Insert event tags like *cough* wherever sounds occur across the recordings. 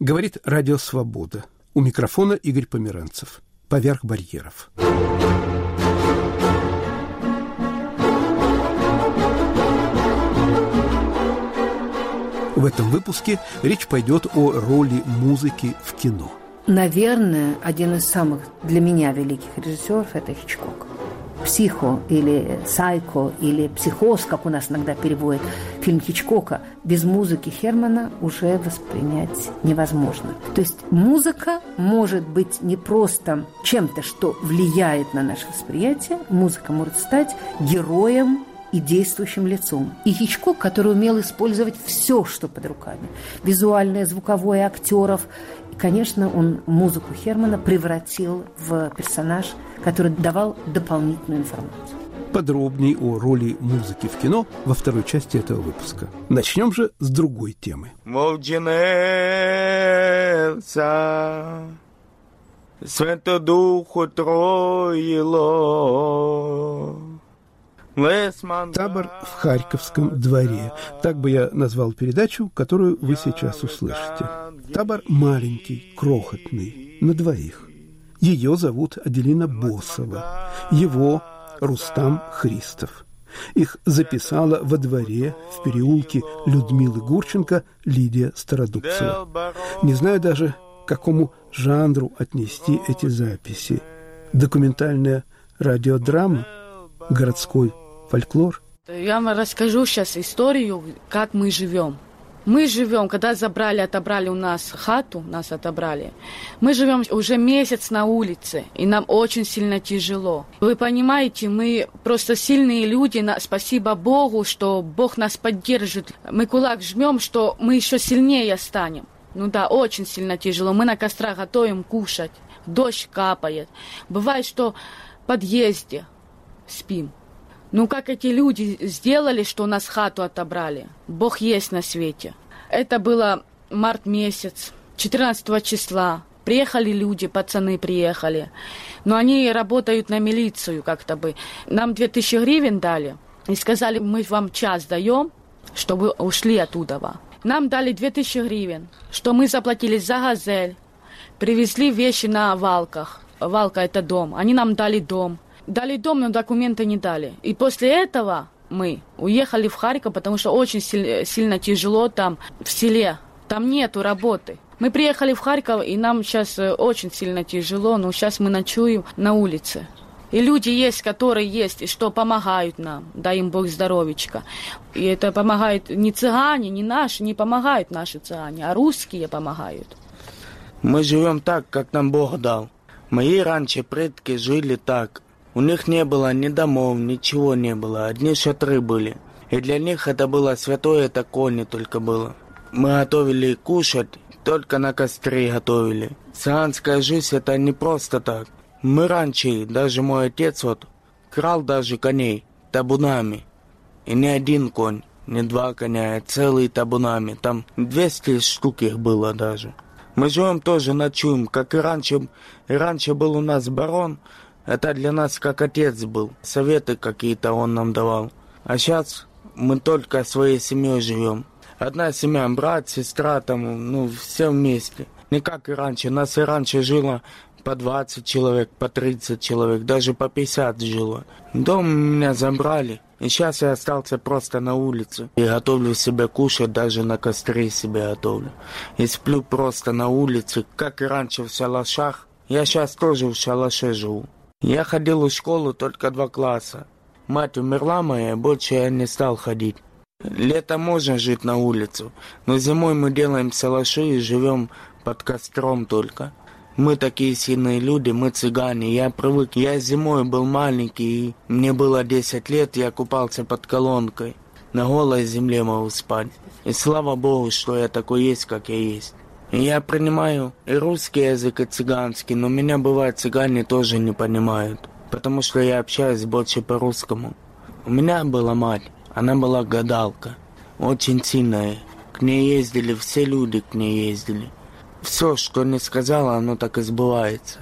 Говорит Радио Свобода. У микрофона Игорь Померанцев. Поверх барьеров. В этом выпуске речь пойдет о роли музыки в кино. Наверное, один из самых для меня великих режиссеров – это Хичкок. «Психо» или «Сайко» или «Психоз», как у нас иногда переводят фильм Хичкока, без музыки Хермана уже воспринять невозможно. То есть музыка может быть не просто чем-то, что влияет на наше восприятие, музыка может стать героем и действующим лицом. И Хичкок, который умел использовать все, что под руками. Визуальное, звуковое, актеров. Конечно, он музыку Хермана превратил в персонаж, который давал дополнительную информацию. Подробней о роли музыки в кино во второй части этого выпуска. Начнем же с другой темы. Свято Духу Троило. Табор в Харьковском дворе. Так бы я назвал передачу, которую вы сейчас услышите. Табор маленький, крохотный, на двоих. Ее зовут Аделина Босова. Его Рустам Христов. Их записала во дворе в переулке Людмилы Гурченко Лидия Стародубцева. Не знаю даже, к какому жанру отнести эти записи. Документальная радиодрама, городской фольклор? Я вам расскажу сейчас историю, как мы живем. Мы живем, когда забрали, отобрали у нас хату, нас отобрали. Мы живем уже месяц на улице, и нам очень сильно тяжело. Вы понимаете, мы просто сильные люди, спасибо Богу, что Бог нас поддержит. Мы кулак жмем, что мы еще сильнее станем. Ну да, очень сильно тяжело. Мы на кострах готовим кушать. Дождь капает. Бывает, что в подъезде спим. Ну, как эти люди сделали, что у нас хату отобрали? Бог есть на свете. Это было март месяц, 14 числа. Приехали люди, пацаны приехали. Но они работают на милицию как-то бы. Нам 2000 гривен дали. И сказали, мы вам час даем, чтобы ушли оттуда. Нам дали 2000 гривен, что мы заплатили за газель. Привезли вещи на валках. Валка – это дом. Они нам дали дом. Дали дом, но документы не дали. И после этого мы уехали в Харьков, потому что очень сильно, сильно тяжело там в селе. Там нету работы. Мы приехали в Харьков, и нам сейчас э, очень сильно тяжело, но сейчас мы ночуем на улице. И люди есть, которые есть, и что помогают нам, дай им Бог здоровечка. И это помогают не цыгане, не наши, не помогают наши цыгане, а русские помогают. Мы живем так, как нам Бог дал. Мои раньше предки жили так. У них не было ни домов, ничего не было, одни шатры были. И для них это было святое такое не только было. Мы готовили кушать, только на костре готовили. Сианская жизнь это не просто так. Мы раньше, даже мой отец вот, крал даже коней табунами. И не один конь, не два коня, а целые табунами. Там 200 штук их было даже. Мы живем тоже ночуем, как и раньше. И раньше был у нас барон, это для нас как отец был. Советы какие-то он нам давал. А сейчас мы только своей семьей живем. Одна семья, брат, сестра, там, ну, все вместе. Не как и раньше. Нас и раньше жило по 20 человек, по 30 человек, даже по 50 жило. Дом меня забрали. И сейчас я остался просто на улице. И готовлю себе кушать, даже на костре себе готовлю. И сплю просто на улице, как и раньше в шалашах. Я сейчас тоже в шалаше живу. Я ходил в школу только два класса. Мать умерла моя, больше я не стал ходить. Летом можно жить на улицу, но зимой мы делаем салаши и живем под костром только. Мы такие сильные люди, мы цыгане, я привык. Я зимой был маленький, и мне было 10 лет, я купался под колонкой. На голой земле могу спать. И слава Богу, что я такой есть, как я есть. Я принимаю и русский язык, и цыганский, но меня бывает цыгане тоже не понимают, потому что я общаюсь больше по-русскому. У меня была мать, она была гадалка, очень сильная. К ней ездили, все люди к ней ездили. Все, что не сказала, оно так и сбывается.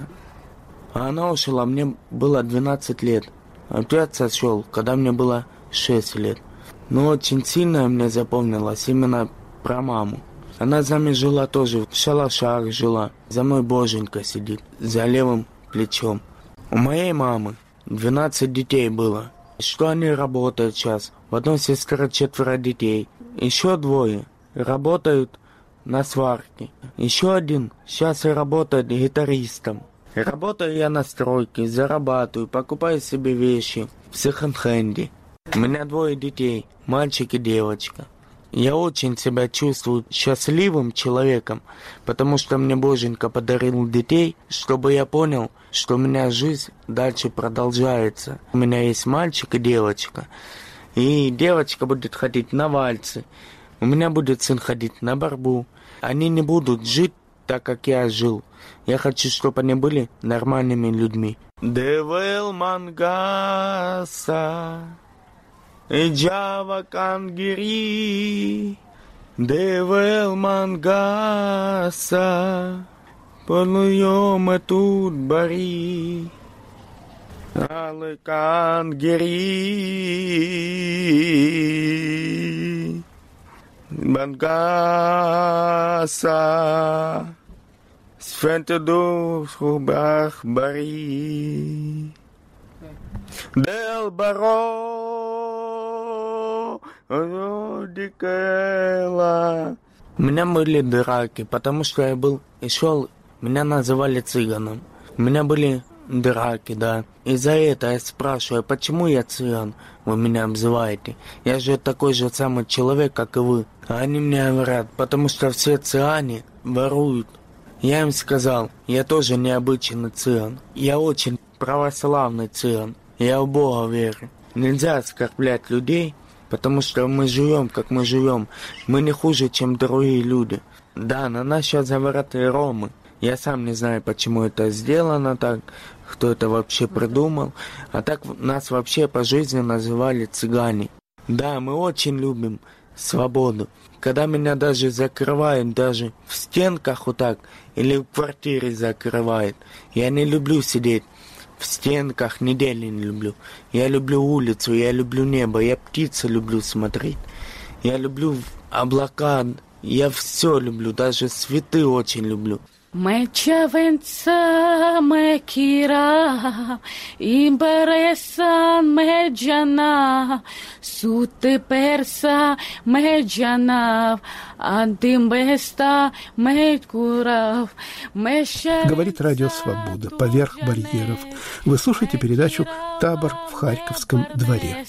А она ушла, мне было 12 лет. Отец сошел, когда мне было 6 лет. Но очень сильно мне запомнилось именно про маму. Она за нами жила тоже, в шалашах жила. За мной боженька сидит, за левым плечом. У моей мамы 12 детей было. Что они работают сейчас? В одной сестре четверо детей. Еще двое работают на сварке. Еще один сейчас и работает гитаристом. Работаю я на стройке, зарабатываю, покупаю себе вещи в секонд-хенде. У меня двое детей, мальчик и девочка. Я очень себя чувствую счастливым человеком, потому что мне Боженька подарил детей, чтобы я понял, что у меня жизнь дальше продолжается. У меня есть мальчик и девочка. И девочка будет ходить на вальсы. У меня будет сын ходить на борьбу. Они не будут жить так, как я жил. Я хочу, чтобы они были нормальными людьми. Девел мангаса, Джава кангири, Девел мангаса, Полуем тут бари. Але кангири, Мангаса. Sventedor Bach Бари. Del Баро Дикела. У меня были драки, потому что я был и шел, меня называли цыганом. У меня были драки, да. И за это я спрашиваю, почему я цыган? Вы меня обзываете. Я же такой же самый человек, как и вы. А они мне говорят, потому что все цыгане воруют. Я им сказал, я тоже необычный цыган. Я очень православный цыган. Я в Бога верю. Нельзя оскорблять людей, потому что мы живем, как мы живем. Мы не хуже, чем другие люди. Да, на нас сейчас говорят и ромы. Я сам не знаю, почему это сделано так, кто это вообще придумал. А так нас вообще по жизни называли цыгане. Да, мы очень любим свободу. Когда меня даже закрывают, даже в стенках вот так, или в квартире закрывают, я не люблю сидеть в стенках, недели не люблю. Я люблю улицу, я люблю небо, я птицы люблю смотреть. Я люблю облака, я все люблю, даже цветы очень люблю. Mecevенța mechira, imberesan mejana, sute persa Говорит Радио Свобода. Поверх барьеров. Вы слушаете передачу «Табор в Харьковском дворе».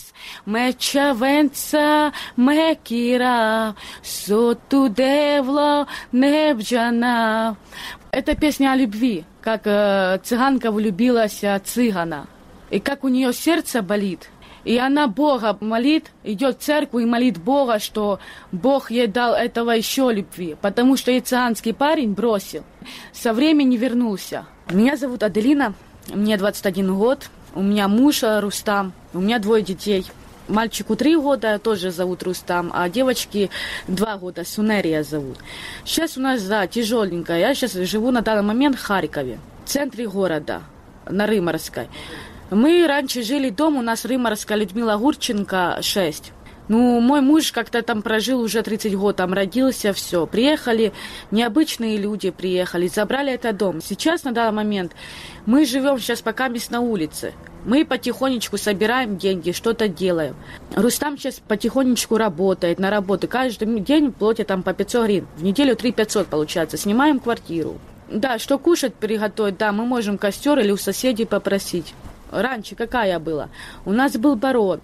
Мечавенца мекира, соту девло небджана. Это песня о любви, как э, цыганка влюбилась в цыгана. И как у нее сердце болит. И она Бога молит, идет в церковь и молит Бога, что Бог ей дал этого еще любви. Потому что и цыганский парень бросил. Со времени вернулся. Меня зовут Аделина, мне 21 год. У меня муж Рустам, у меня двое детей. Мальчику три года, тоже зовут Рустам, а девочки два года, Сунерия зовут. Сейчас у нас, да, тяжеленько. Я сейчас живу на данный момент в Харькове, в центре города, на Рыморской. Мы раньше жили дома, у нас Рыморская Людмила Гурченко, 6. Ну, мой муж как-то там прожил уже 30 год, там родился, все. Приехали, необычные люди приехали, забрали этот дом. Сейчас, на данный момент, мы живем сейчас пока мест на улице. Мы потихонечку собираем деньги, что-то делаем. Рустам сейчас потихонечку работает на работу. Каждый день платят там по 500 гривен. В неделю 3 500 получается. Снимаем квартиру. Да, что кушать приготовить, да, мы можем костер или у соседей попросить. Раньше какая была? У нас был барон,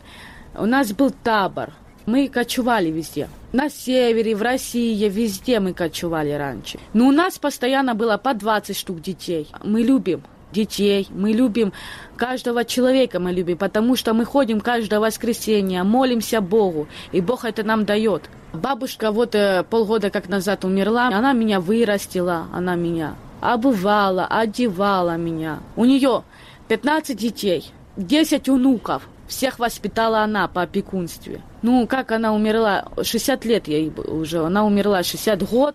у нас был табор. Мы кочевали везде. На севере, в России, везде мы кочевали раньше. Но у нас постоянно было по 20 штук детей. Мы любим детей, мы любим каждого человека, мы любим, потому что мы ходим каждое воскресенье, молимся Богу, и Бог это нам дает. Бабушка вот э, полгода как назад умерла, она меня вырастила, она меня обувала, одевала меня. У нее 15 детей, 10 внуков. Всех воспитала она по опекунстве. Ну, как она умерла, 60 лет ей уже, она умерла 60 год.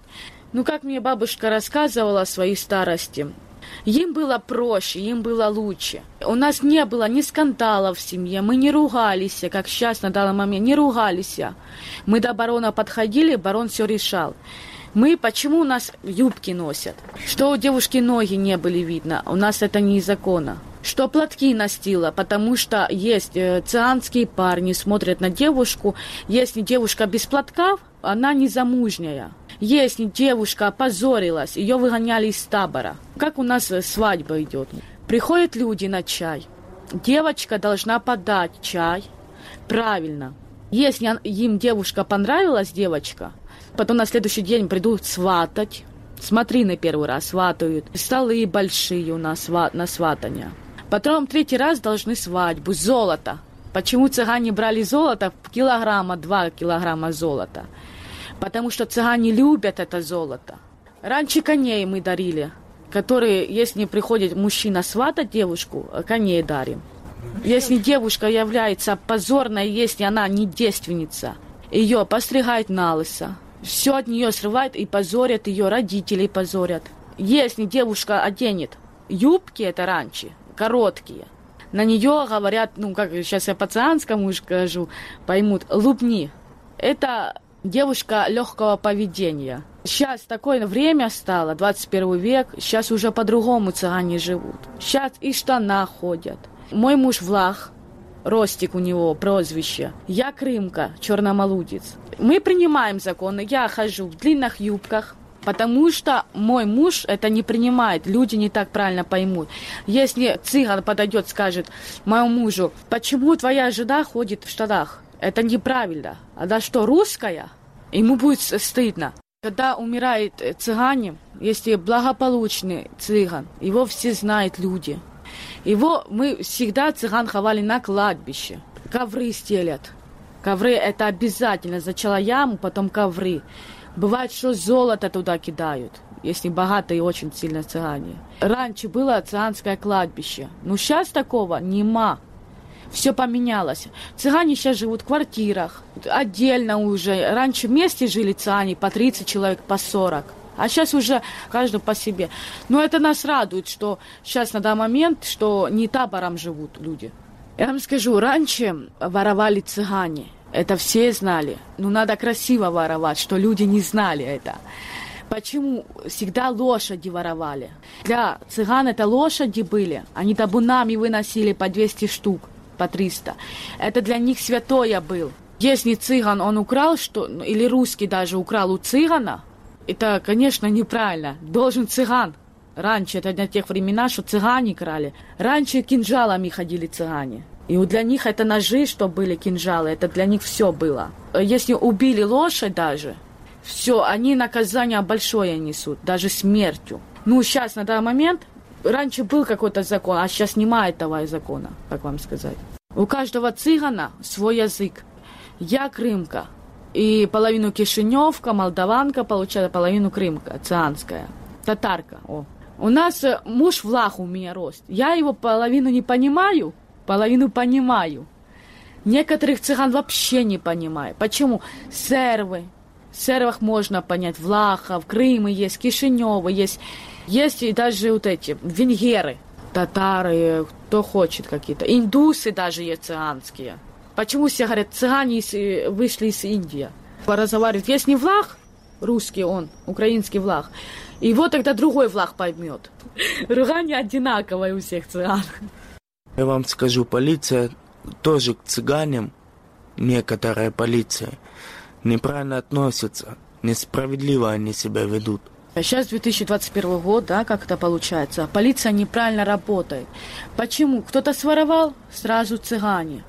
Ну, как мне бабушка рассказывала о своей старости, им было проще, им было лучше. У нас не было ни скандалов в семье, мы не ругались, как сейчас на данный момент, не ругались. Мы до барона подходили, барон все решал. Мы почему у нас юбки носят? Что у девушки ноги не были видно? У нас это не из закона. Что платки настила, потому что есть э, цианские парни, смотрят на девушку. Если девушка без платков, она не замужняя. Если девушка опозорилась, ее выгоняли из табора. Как у нас э, свадьба идет? Приходят люди на чай. Девочка должна подать чай правильно. Если им девушка понравилась, девочка, потом на следующий день придут сватать. Смотри на первый раз, сватают. Столы большие у нас на сватание. Потом третий раз должны свадьбу, золото. Почему цыгане брали золото? Килограмма, два килограмма золота. Потому что цыгане любят это золото. Раньше коней мы дарили, которые, если приходит мужчина сватать девушку, коней дарим. Если девушка является позорной, если она не девственница, ее постригают на лысо. Все от нее срывают и позорят ее, родителей позорят. Если девушка оденет юбки, это раньше, короткие, на нее говорят, ну, как сейчас я по-цианскому скажу, поймут, лупни. Это девушка легкого поведения. Сейчас такое время стало, 21 век, сейчас уже по-другому цыгане живут. Сейчас и штана ходят. Мой муж Влах, Ростик у него прозвище. Я Крымка, черномолудец. Мы принимаем законы. Я хожу в длинных юбках, Потому что мой муж это не принимает, люди не так правильно поймут. Если цыган подойдет, скажет моему мужу, почему твоя жена ходит в штанах? Это неправильно. Она что, русская? Ему будет стыдно. Когда умирает цыгане, если благополучный цыган, его все знают люди. Его мы всегда цыган ховали на кладбище. Ковры стелят. Ковры это обязательно. Зачала яму, потом ковры. Бывает, что золото туда кидают, если богатые очень сильно цыгане. Раньше было цыганское кладбище. Но сейчас такого нема. Все поменялось. Цыгане сейчас живут в квартирах, отдельно уже. Раньше вместе жили цыгане по 30 человек, по 40. А сейчас уже каждый по себе. Но это нас радует, что сейчас на данный момент, что не табором живут люди. Я вам скажу, раньше воровали цыгане. Это все знали. Но надо красиво воровать, что люди не знали это. Почему всегда лошади воровали? Для цыган это лошади были. Они табунами выносили по 200 штук, по 300. Это для них святое был. Если цыган он украл, что, или русский даже украл у цыгана, это, конечно, неправильно. Должен цыган. Раньше, это для тех времена, что цыгане крали. Раньше кинжалами ходили цыгане. И для них это ножи, что были кинжалы, это для них все было. Если убили лошадь даже, все, они наказание большое несут, даже смертью. Ну, сейчас, на данный момент, раньше был какой-то закон, а сейчас нема этого закона, как вам сказать. У каждого цыгана свой язык. Я крымка, и половину Кишиневка, молдаванка, получается половину Крымка, цианская, татарка. О. У нас э, муж влах у меня рост. Я его половину не понимаю, половину понимаю. Некоторых цыган вообще не понимаю. Почему? Сервы. В сервах можно понять. Влахов, Крымы есть, Кишиневы есть. Есть и даже вот эти венгеры, татары, кто хочет какие-то. Индусы даже есть цыганские. Почему все говорят, цыгане вышли из Индии? Разговаривают, есть не влах, русский он, украинский влах, его тогда другой влах поймет. *laughs* Ругание одинаковое у всех цыган. Я вам скажу, полиция тоже к цыганям, некоторая полиция, неправильно относится, несправедливо они себя ведут. Сейчас 2021 год, да, как это получается. Полиция неправильно работает. Почему? Кто-то своровал, сразу цыгане.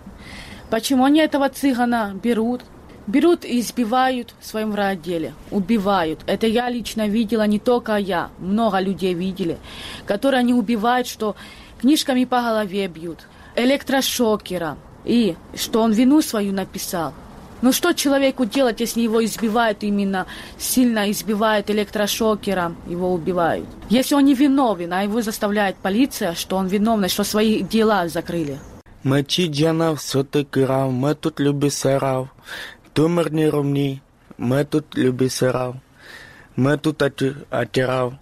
Почему они этого цыгана берут? Берут и избивают в своем райотделе, убивают. Это я лично видела, не только я, много людей видели, которые они убивают, что книжками по голове бьют, электрошокером, и что он вину свою написал. Но что человеку делать, если его избивают именно, сильно избивают электрошокером, его убивают? Если он не виновен, а его заставляет полиция, что он виновный, что свои дела закрыли. Мечі джана все таки рав, ми тут любі сарав. Тумерні ровні, ми тут любі сарав. Ми тут атирав.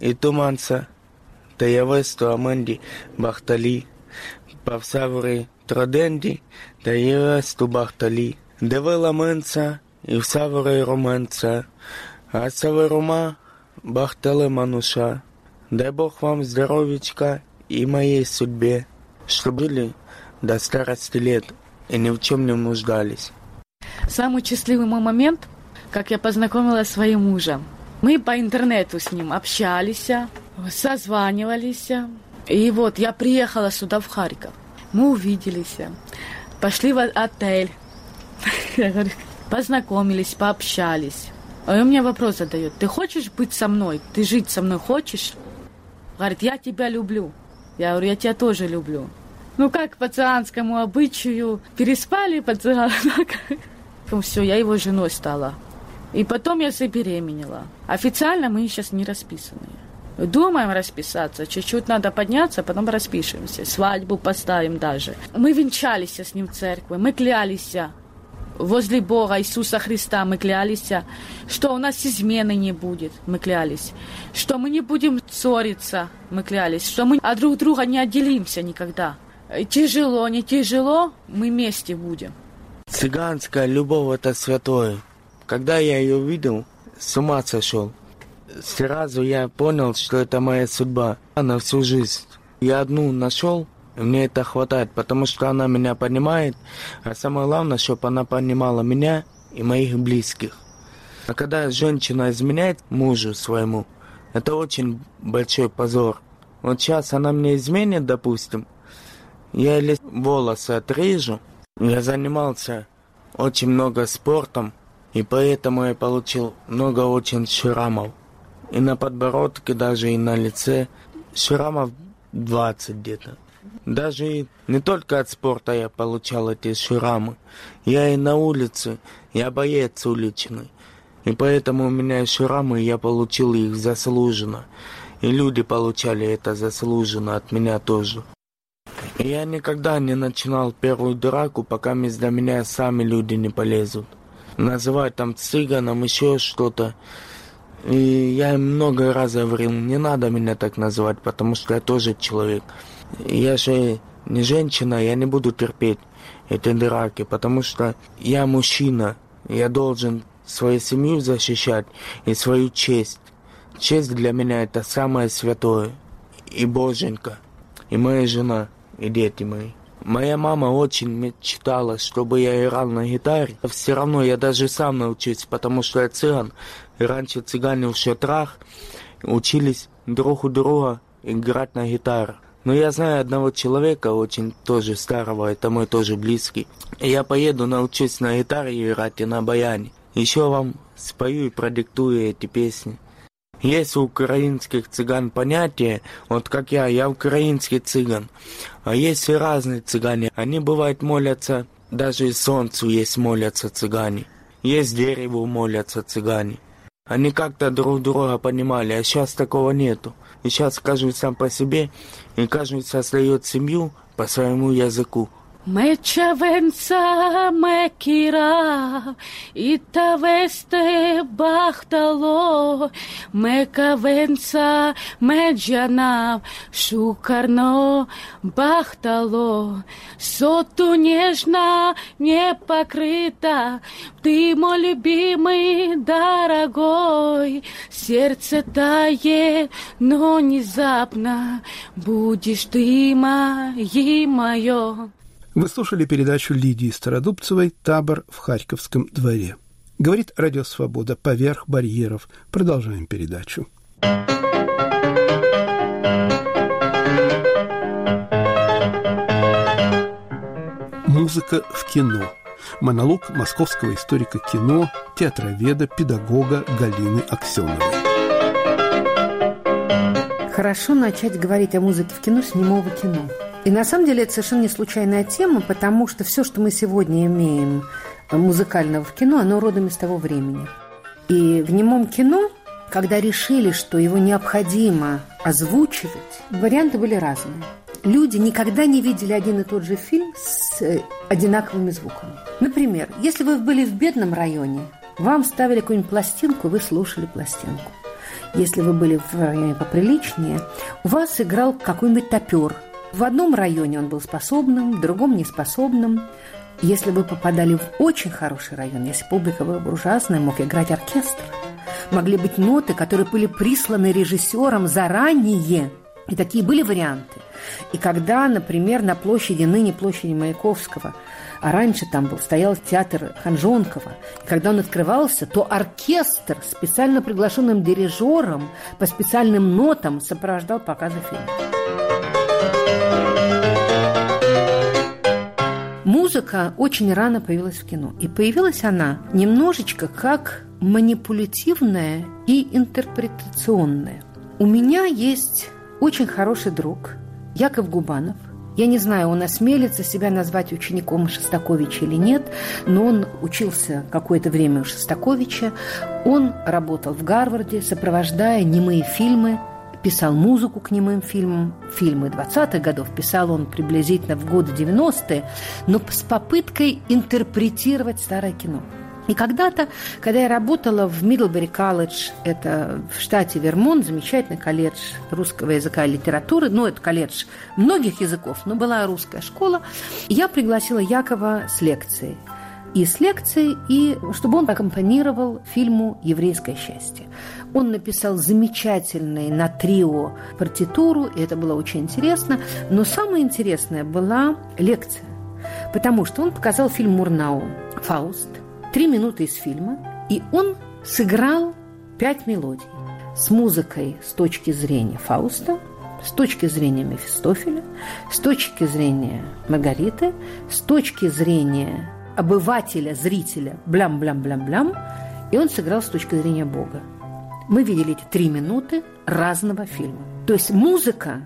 І туманса, та явесто аменді бахталі. Павсаври троденді, та явесту бахталі. Девила менца, і в саври роменца. Асаварума, Бахталы Мануша, дай Бог вам здоровечка и моей судьбе, чтобы были до старости лет и ни в чем не нуждались. Самый счастливый мой момент, как я познакомилась с своим мужем. Мы по интернету с ним общались, созванивались. И вот я приехала сюда, в Харьков. Мы увиделись, пошли в отель. *laughs* Познакомились, пообщались. А он мне вопрос задает. Ты хочешь быть со мной? Ты жить со мной хочешь? Говорит, я тебя люблю. Я говорю, я тебя тоже люблю. Ну, как по цианскому обычаю, переспали по цианскому. *laughs* Все, я его женой стала. И потом я забеременела. Официально мы сейчас не расписаны. Думаем расписаться, чуть-чуть надо подняться, потом распишемся, свадьбу поставим даже. Мы венчались с ним в церкви, мы клялись возле Бога Иисуса Христа, мы клялись, что у нас измены не будет, мы клялись, что мы не будем ссориться, мы клялись, что мы от друг друга не отделимся никогда. Тяжело, не тяжело, мы вместе будем. Цыганская любовь – это святое. Когда я ее увидел, с ума сошел. Сразу я понял, что это моя судьба на всю жизнь. Я одну нашел, мне это хватает, потому что она меня понимает, а самое главное, чтобы она понимала меня и моих близких. А когда женщина изменяет мужу своему, это очень большой позор. Вот сейчас она мне изменит, допустим, я или волосы отрежу, я занимался очень много спортом, и поэтому я получил много очень шрамов. И на подбородке, даже и на лице шрамов 20 где-то. Даже не только от спорта я получал эти шрамы. Я и на улице, я боец уличный. И поэтому у меня шрамы, я получил их заслуженно. И люди получали это заслуженно от меня тоже. И я никогда не начинал первую драку, пока до меня сами люди не полезут называть там цыганом, еще что-то. И я им много раз говорил, не надо меня так называть, потому что я тоже человек. Я же не женщина, я не буду терпеть эти драки, потому что я мужчина, я должен свою семью защищать и свою честь. Честь для меня это самое святое. И Боженька, и моя жена, и дети мои. Моя мама очень мечтала, чтобы я играл на гитаре. Все равно я даже сам научусь, потому что я цыган. Раньше цыгане в шатрах учились друг у друга играть на гитаре. Но я знаю одного человека, очень тоже старого, это мой тоже близкий. Я поеду научусь на гитаре играть и на баяне. Еще вам спою и продиктую эти песни. Есть у украинских цыган понятие, вот как я, я украинский цыган. А есть и разные цыгане. Они, бывает, молятся, даже и солнцу есть молятся цыгане. Есть дереву молятся цыгане. Они как-то друг друга понимали, а сейчас такого нету. И сейчас каждый сам по себе, и каждый создает семью по своему языку. Mečavenca mekira, ita veste bahtalo, mekavenca меджана, шукарно бахтало, соту нежно не покрыта, ты мой любимый, дорогой, сердце тает, но внезапно будешь ты моим мое. Вы слушали передачу Лидии Стародубцевой «Табор в Харьковском дворе». Говорит Радио Свобода «Поверх барьеров». Продолжаем передачу. Музыка в кино. Монолог московского историка кино, театроведа, педагога Галины Аксеновой. Хорошо начать говорить о музыке в кино с немого кино – и на самом деле это совершенно не случайная тема, потому что все, что мы сегодня имеем музыкального в кино, оно родом из того времени. И в немом кино, когда решили, что его необходимо озвучивать, варианты были разные. Люди никогда не видели один и тот же фильм с э, одинаковыми звуками. Например, если вы были в бедном районе, вам ставили какую-нибудь пластинку, вы слушали пластинку. Если вы были в районе поприличнее, у вас играл какой-нибудь топер – в одном районе он был способным, в другом неспособным. Если вы попадали в очень хороший район, если публика была буржуазная, мог играть оркестр. могли быть ноты, которые были присланы режиссером заранее. И такие были варианты. И когда, например, на площади, ныне площади Маяковского, а раньше там был, стоял театр Ханжонкова, и когда он открывался, то оркестр, специально приглашенным дирижером, по специальным нотам сопровождал показы фильма. Музыка очень рано появилась в кино. И появилась она немножечко как манипулятивная и интерпретационная. У меня есть очень хороший друг Яков Губанов. Я не знаю, он осмелится себя назвать учеником Шостаковича или нет, но он учился какое-то время у Шостаковича. Он работал в Гарварде, сопровождая немые фильмы писал музыку к немым фильмам, фильмы 20-х годов писал он приблизительно в годы 90-е, но с попыткой интерпретировать старое кино. И когда-то, когда я работала в Мидлбери колледж, это в штате Вермонт, замечательный колледж русского языка и литературы, ну, это колледж многих языков, но была русская школа, я пригласила Якова с лекцией и с лекцией, и чтобы он аккомпанировал фильму «Еврейское счастье». Он написал замечательный на трио партитуру, и это было очень интересно. Но самое интересное была лекция, потому что он показал фильм Мурнау «Фауст», три минуты из фильма, и он сыграл пять мелодий с музыкой с точки зрения Фауста, с точки зрения Мефистофеля, с точки зрения Маргариты, с точки зрения обывателя, зрителя, блям-блям-блям-блям, и он сыграл с точки зрения Бога. Мы видели эти три минуты разного фильма. То есть музыка,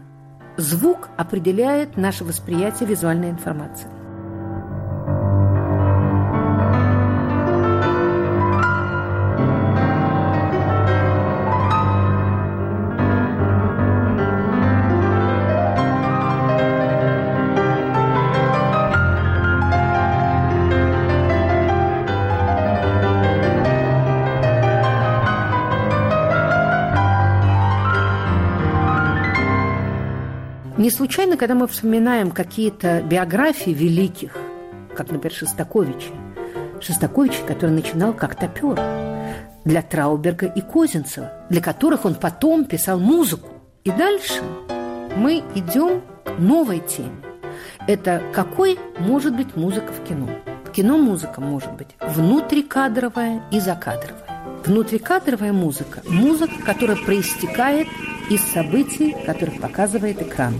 звук определяет наше восприятие визуальной информации. Случайно, когда мы вспоминаем какие-то биографии великих, как, например, Шостаковича, Шостакович, который начинал как топер для Трауберга и Козинцева, для которых он потом писал музыку. И дальше мы идем к новой теме. Это какой может быть музыка в кино? В кино музыка может быть внутрикадровая и закадровая. Внутрикадровая музыка – музыка, которая проистекает из событий, которых показывает экран.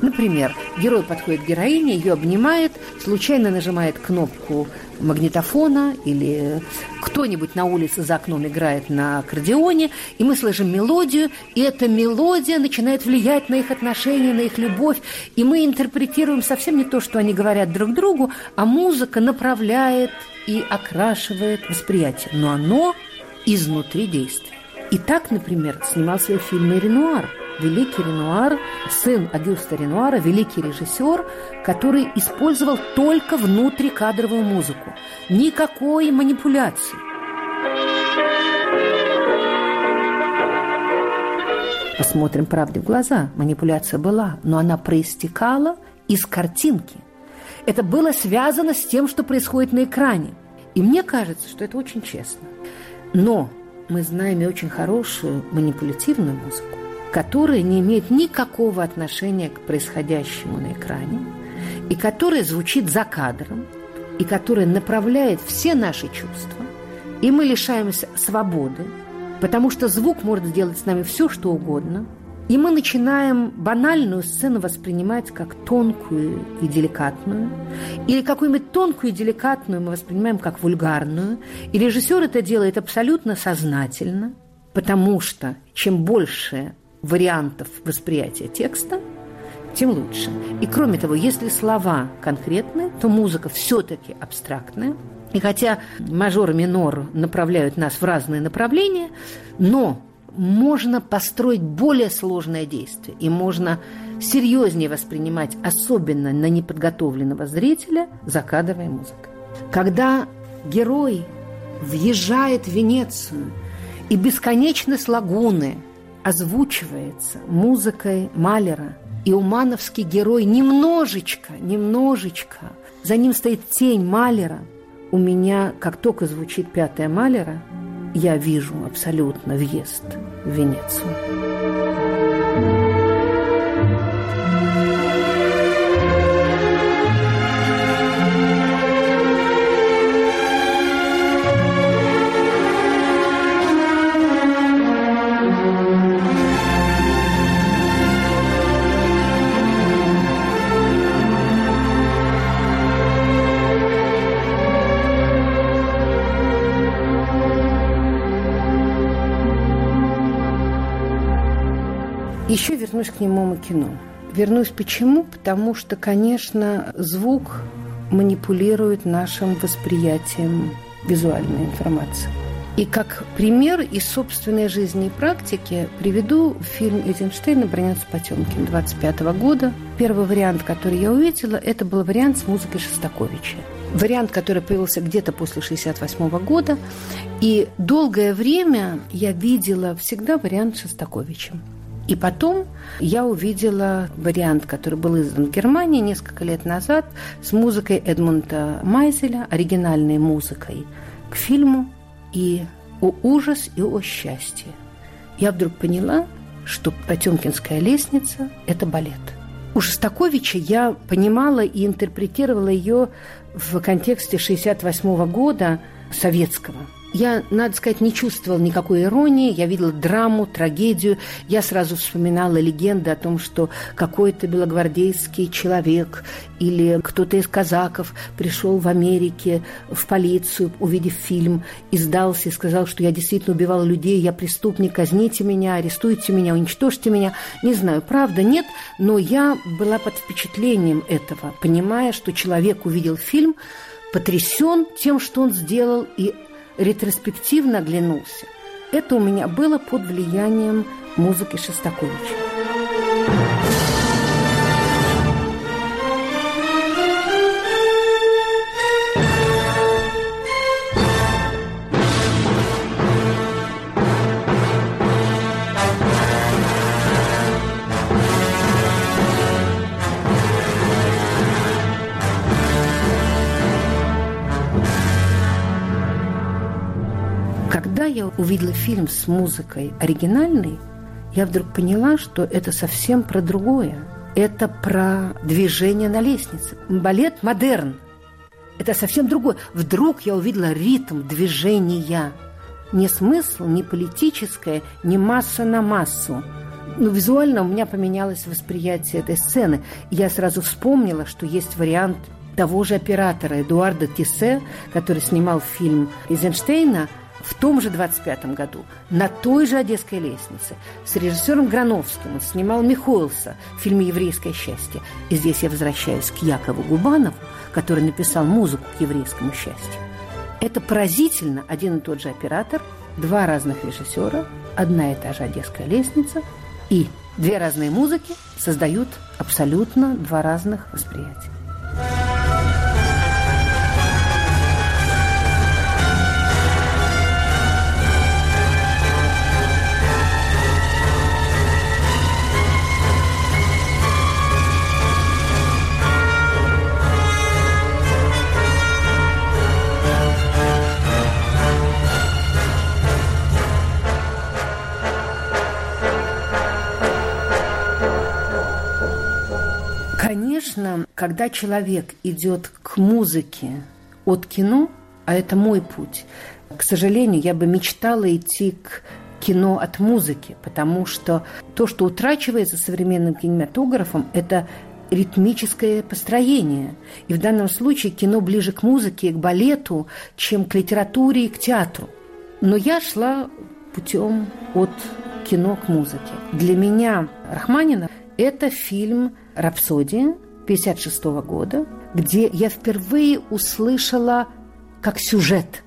Например, герой подходит к героине, ее обнимает, случайно нажимает кнопку магнитофона или кто-нибудь на улице за окном играет на аккордеоне, и мы слышим мелодию, и эта мелодия начинает влиять на их отношения, на их любовь, и мы интерпретируем совсем не то, что они говорят друг другу, а музыка направляет и окрашивает восприятие, но оно изнутри действия. И так, например, снимал свои фильмы Ренуар – великий Ренуар, сын Агюста Ренуара, великий режиссер, который использовал только внутрикадровую музыку. Никакой манипуляции. Посмотрим правде в глаза. Манипуляция была, но она проистекала из картинки. Это было связано с тем, что происходит на экране. И мне кажется, что это очень честно. Но мы знаем и очень хорошую манипулятивную музыку которая не имеет никакого отношения к происходящему на экране, и которая звучит за кадром, и которая направляет все наши чувства, и мы лишаемся свободы, потому что звук может сделать с нами все, что угодно, и мы начинаем банальную сцену воспринимать как тонкую и деликатную, или какую-нибудь тонкую и деликатную мы воспринимаем как вульгарную, и режиссер это делает абсолютно сознательно, потому что чем больше вариантов восприятия текста, тем лучше. И кроме того, если слова конкретные, то музыка все-таки абстрактная. И хотя мажор и минор направляют нас в разные направления, но можно построить более сложное действие, и можно серьезнее воспринимать, особенно на неподготовленного зрителя, закадровая музыка. Когда герой въезжает в Венецию, и бесконечность лагуны – озвучивается музыкой Малера. И умановский герой немножечко, немножечко, за ним стоит тень Малера. У меня, как только звучит пятая Малера, я вижу абсолютно въезд в Венецию. Еще вернусь к немому кино. Вернусь почему? Потому что, конечно, звук манипулирует нашим восприятием визуальной информации. И как пример из собственной жизни и практики приведу фильм Эйзенштейна «Бронец Потемкин» 25 года. Первый вариант, который я увидела, это был вариант с музыкой Шостаковича. Вариант, который появился где-то после 68 года. И долгое время я видела всегда вариант Шостаковича. И потом я увидела вариант, который был издан в Германии несколько лет назад с музыкой Эдмунда Майзеля, оригинальной музыкой к фильму и о ужас и о счастье. Я вдруг поняла, что Потемкинская лестница – это балет. У Шостаковича я понимала и интерпретировала ее в контексте 68 года советского – я, надо сказать, не чувствовала никакой иронии. Я видела драму, трагедию. Я сразу вспоминала легенды о том, что какой-то белогвардейский человек или кто-то из казаков пришел в Америке в полицию, увидев фильм, и сдался и сказал, что я действительно убивал людей, я преступник, казните меня, арестуйте меня, уничтожьте меня. Не знаю, правда, нет, но я была под впечатлением этого, понимая, что человек увидел фильм, потрясен тем, что он сделал, и ретроспективно оглянулся. Это у меня было под влиянием музыки Шостаковича. Я увидела фильм с музыкой оригинальной, я вдруг поняла, что это совсем про другое. Это про движение на лестнице. Балет модерн. Это совсем другое. Вдруг я увидела ритм движения. Не смысл, не политическое, не масса на массу. Но визуально у меня поменялось восприятие этой сцены. Я сразу вспомнила, что есть вариант того же оператора Эдуарда Тиссе, который снимал фильм Эйзенштейна – в том же 25 году на той же Одесской лестнице с режиссером Грановским он снимал Михоэлса в фильме «Еврейское счастье». И здесь я возвращаюсь к Якову Губанову, который написал музыку к еврейскому счастью. Это поразительно один и тот же оператор, два разных режиссера, одна и та же Одесская лестница и две разные музыки создают абсолютно два разных восприятия. Конечно, когда человек идет к музыке от кино, а это мой путь, к сожалению, я бы мечтала идти к кино от музыки, потому что то, что утрачивается современным кинематографом, это ритмическое построение. И в данном случае кино ближе к музыке, к балету, чем к литературе и к театру. Но я шла путем от кино к музыке. Для меня Рахманина – это фильм «Рапсодия», 1956 года, где я впервые услышала как сюжет.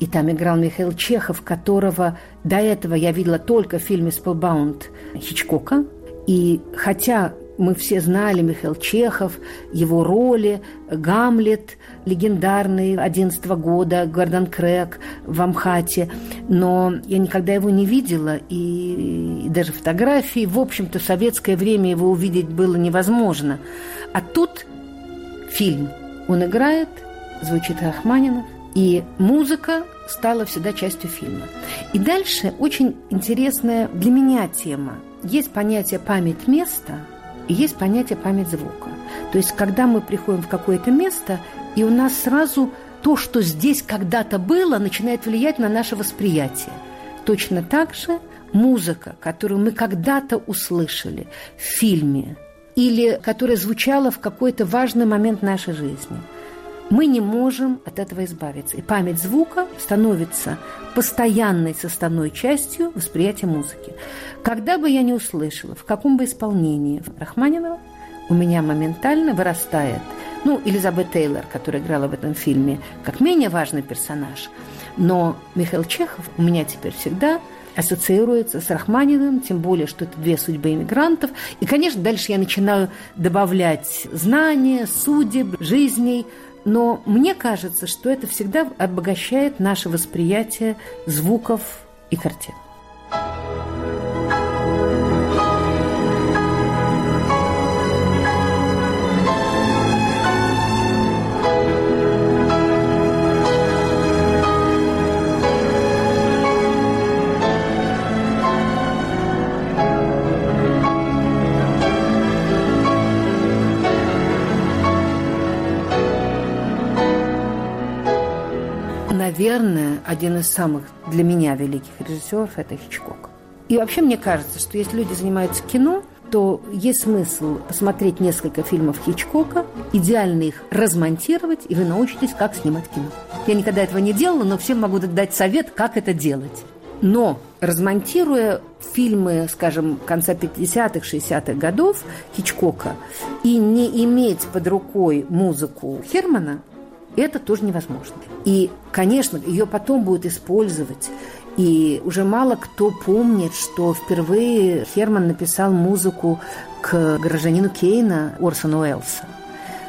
И там играл Михаил Чехов, которого до этого я видела только в фильме «Спелбаунд» Хичкока. И хотя мы все знали Михаил Чехов, его роли, Гамлет, легендарный 11 года, Гордон Крэг в Амхате, но я никогда его не видела, и, и даже фотографии, в общем-то, в советское время его увидеть было невозможно. А тут фильм. Он играет, звучит Рахманинов, И музыка стала всегда частью фильма. И дальше очень интересная для меня тема. Есть понятие память места и есть понятие память звука. То есть, когда мы приходим в какое-то место, и у нас сразу то, что здесь когда-то было, начинает влиять на наше восприятие. Точно так же музыка, которую мы когда-то услышали в фильме, или которая звучала в какой-то важный момент нашей жизни – мы не можем от этого избавиться. И память звука становится постоянной составной частью восприятия музыки. Когда бы я не услышала, в каком бы исполнении Рахманинова, у меня моментально вырастает, ну, Элизабет Тейлор, которая играла в этом фильме, как менее важный персонаж, но Михаил Чехов у меня теперь всегда ассоциируется с Рахманиновым, тем более, что это две судьбы иммигрантов. И, конечно, дальше я начинаю добавлять знания, судеб, жизней, но мне кажется, что это всегда обогащает наше восприятие звуков и картин. Наверное, один из самых для меня великих режиссеров – это Хичкок. И вообще мне кажется, что если люди занимаются кино, то есть смысл посмотреть несколько фильмов Хичкока, идеально их размонтировать, и вы научитесь, как снимать кино. Я никогда этого не делала, но всем могу дать совет, как это делать. Но размонтируя фильмы, скажем, конца 50-х, 60-х годов Хичкока и не иметь под рукой музыку Хермана – это тоже невозможно. И, конечно, ее потом будут использовать. И уже мало кто помнит, что впервые Херман написал музыку к гражданину Кейна Орсона Уэллса.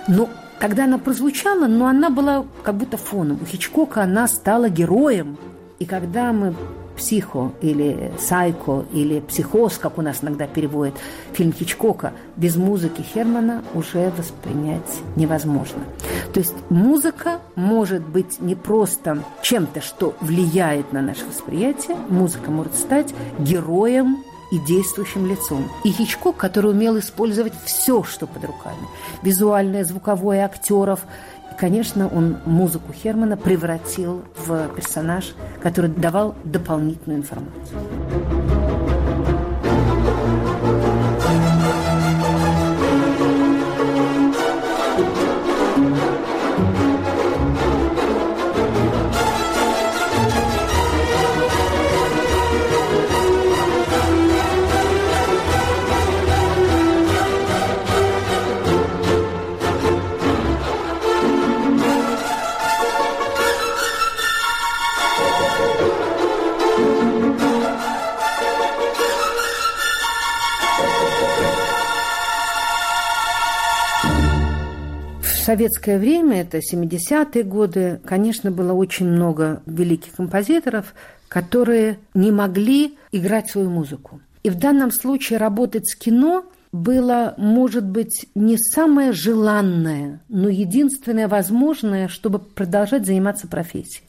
Но когда она прозвучала, но она была как будто фоном. У Хичкока она стала героем. И когда мы психо или сайко или психоз, как у нас иногда переводят фильм Хичкока, без музыки Хермана уже воспринять невозможно. То есть музыка может быть не просто чем-то, что влияет на наше восприятие, музыка может стать героем и действующим лицом. И Хичкок, который умел использовать все, что под руками. Визуальное, звуковое, актеров – конечно, он музыку Хермана превратил в персонаж, который давал дополнительную информацию. Советское время, это 70-е годы, конечно, было очень много великих композиторов, которые не могли играть свою музыку. И в данном случае работать с кино было, может быть, не самое желанное, но единственное возможное, чтобы продолжать заниматься профессией.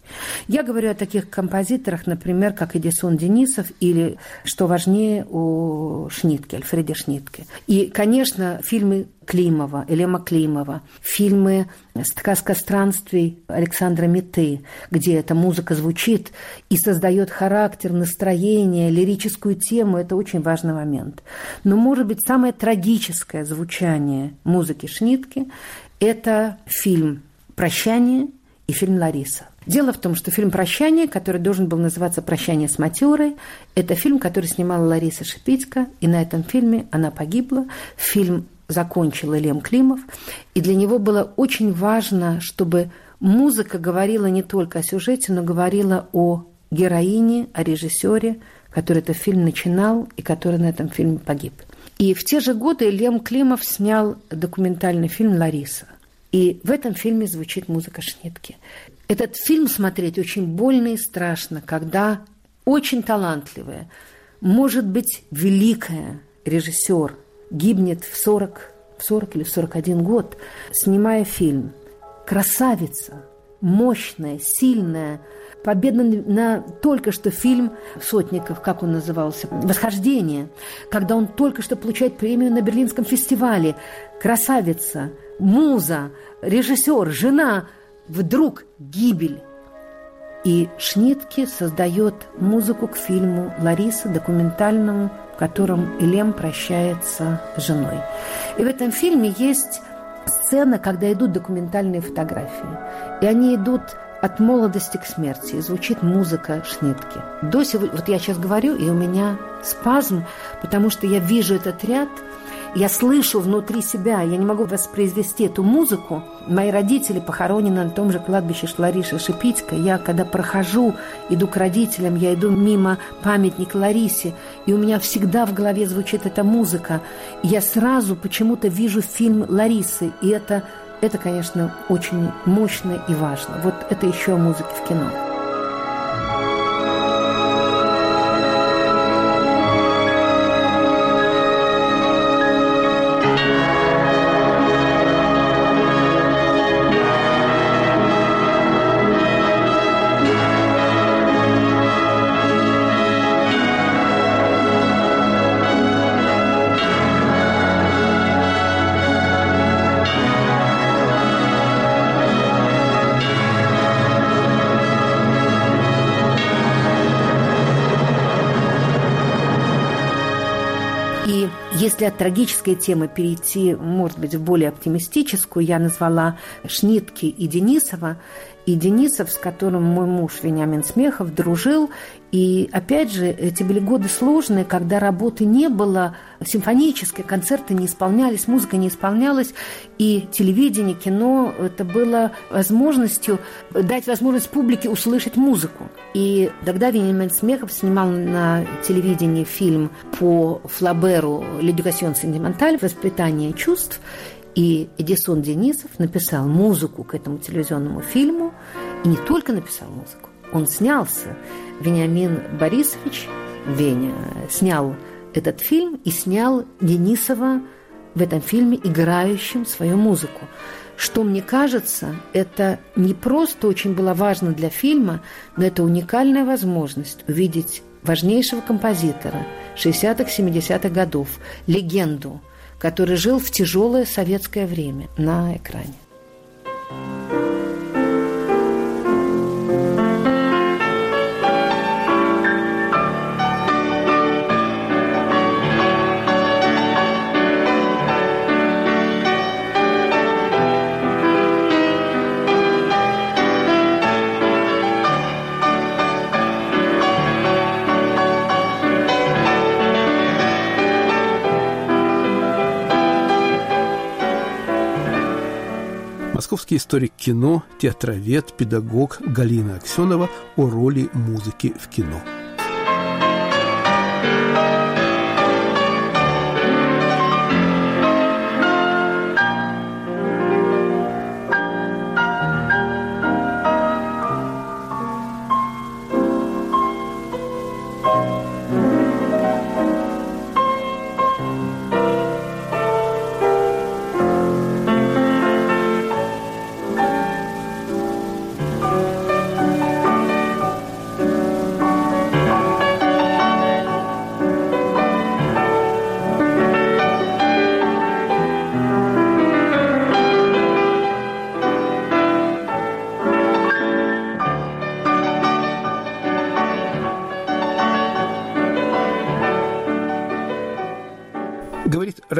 Я говорю о таких композиторах, например, как Эдисон Денисов или, что важнее, о Шнитке, Альфреде Шнитке. И, конечно, фильмы Климова, Элема Климова, фильмы «Сказка странствий» Александра Меты, где эта музыка звучит и создает характер, настроение, лирическую тему, это очень важный момент. Но, может быть, самое трагическое звучание музыки Шнитки – это фильм «Прощание» и фильм «Лариса». Дело в том, что фильм «Прощание», который должен был называться «Прощание с матерой», это фильм, который снимала Лариса Шипицка, и на этом фильме она погибла. Фильм закончил Лем Климов, и для него было очень важно, чтобы музыка говорила не только о сюжете, но говорила о героине, о режиссере, который этот фильм начинал и который на этом фильме погиб. И в те же годы Лем Климов снял документальный фильм «Лариса». И в этом фильме звучит музыка Шнитки. Этот фильм смотреть очень больно и страшно, когда очень талантливая, может быть, великая режиссер гибнет в 40, в 40 или в 41 год, снимая фильм. Красавица, мощная, сильная, победа на только что фильм Сотников, как он назывался, «Восхождение», когда он только что получает премию на Берлинском фестивале. Красавица, муза, режиссер, жена, вдруг гибель. И Шнитке создает музыку к фильму «Лариса», документальному, в котором Илем прощается с женой. И в этом фильме есть сцена, когда идут документальные фотографии. И они идут от молодости к смерти. И звучит музыка Шнитки. До сего, вот я сейчас говорю, и у меня спазм, потому что я вижу этот ряд – я слышу внутри себя, я не могу воспроизвести эту музыку. Мои родители похоронены на том же кладбище Лариса Шипицкая. Я, когда прохожу, иду к родителям, я иду мимо памятника Ларисе, и у меня всегда в голове звучит эта музыка. И я сразу почему-то вижу фильм Ларисы, и это, это, конечно, очень мощно и важно. Вот это еще о музыке в кино. Если от трагической темы перейти, может быть, в более оптимистическую, я назвала Шнитки и Денисова. И Денисов, с которым мой муж Вениамин Смехов дружил, и опять же, эти были годы сложные, когда работы не было, симфонические концерты не исполнялись, музыка не исполнялась, и телевидение, кино – это было возможностью дать возможность публике услышать музыку. И тогда Вениамин Смехов снимал на телевидении фильм по Флаберу «Ледюкасьон сентименталь. Воспитание чувств», и Эдисон Денисов написал музыку к этому телевизионному фильму, и не только написал музыку, он снялся. Вениамин Борисович, Веня, снял этот фильм и снял Денисова в этом фильме играющим свою музыку. Что мне кажется, это не просто очень было важно для фильма, но это уникальная возможность увидеть важнейшего композитора 60-х, 70-х годов, легенду, который жил в тяжелое советское время на экране. Московский историк кино, театровед, педагог Галина Аксенова о роли музыки в кино.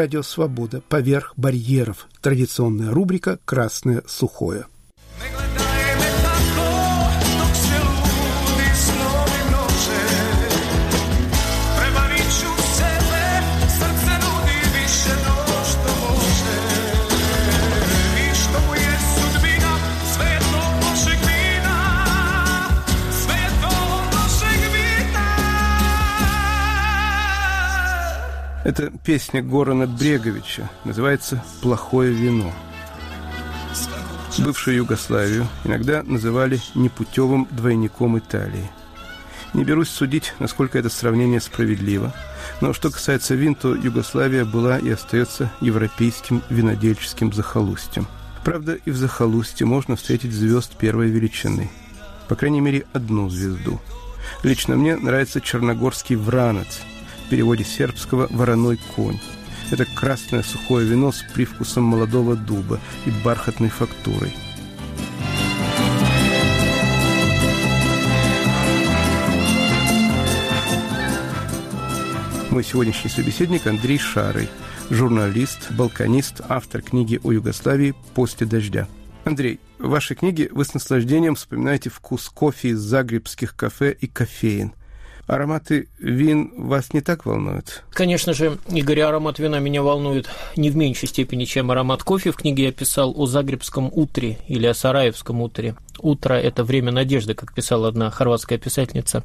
Радио «Свобода» поверх барьеров. Традиционная рубрика «Красное сухое». Песня Горана Бреговича, называется «Плохое вино». Бывшую Югославию иногда называли непутевым двойником Италии. Не берусь судить, насколько это сравнение справедливо, но что касается вин, то Югославия была и остается европейским винодельческим захолустьем. Правда, и в захолустье можно встретить звезд первой величины. По крайней мере, одну звезду. Лично мне нравится черногорский вранец, в переводе сербского «вороной конь». Это красное сухое вино с привкусом молодого дуба и бархатной фактурой – Мой сегодняшний собеседник Андрей Шарый, журналист, балканист, автор книги о Югославии «После дождя». Андрей, в вашей книге вы с наслаждением вспоминаете вкус кофе из загребских кафе и кофеин – Ароматы вин вас не так волнуют? Конечно же, Игорь, аромат вина меня волнует не в меньшей степени, чем аромат кофе. В книге я писал о Загребском утре или о Сараевском утре. «Утро – это время надежды», как писала одна хорватская писательница.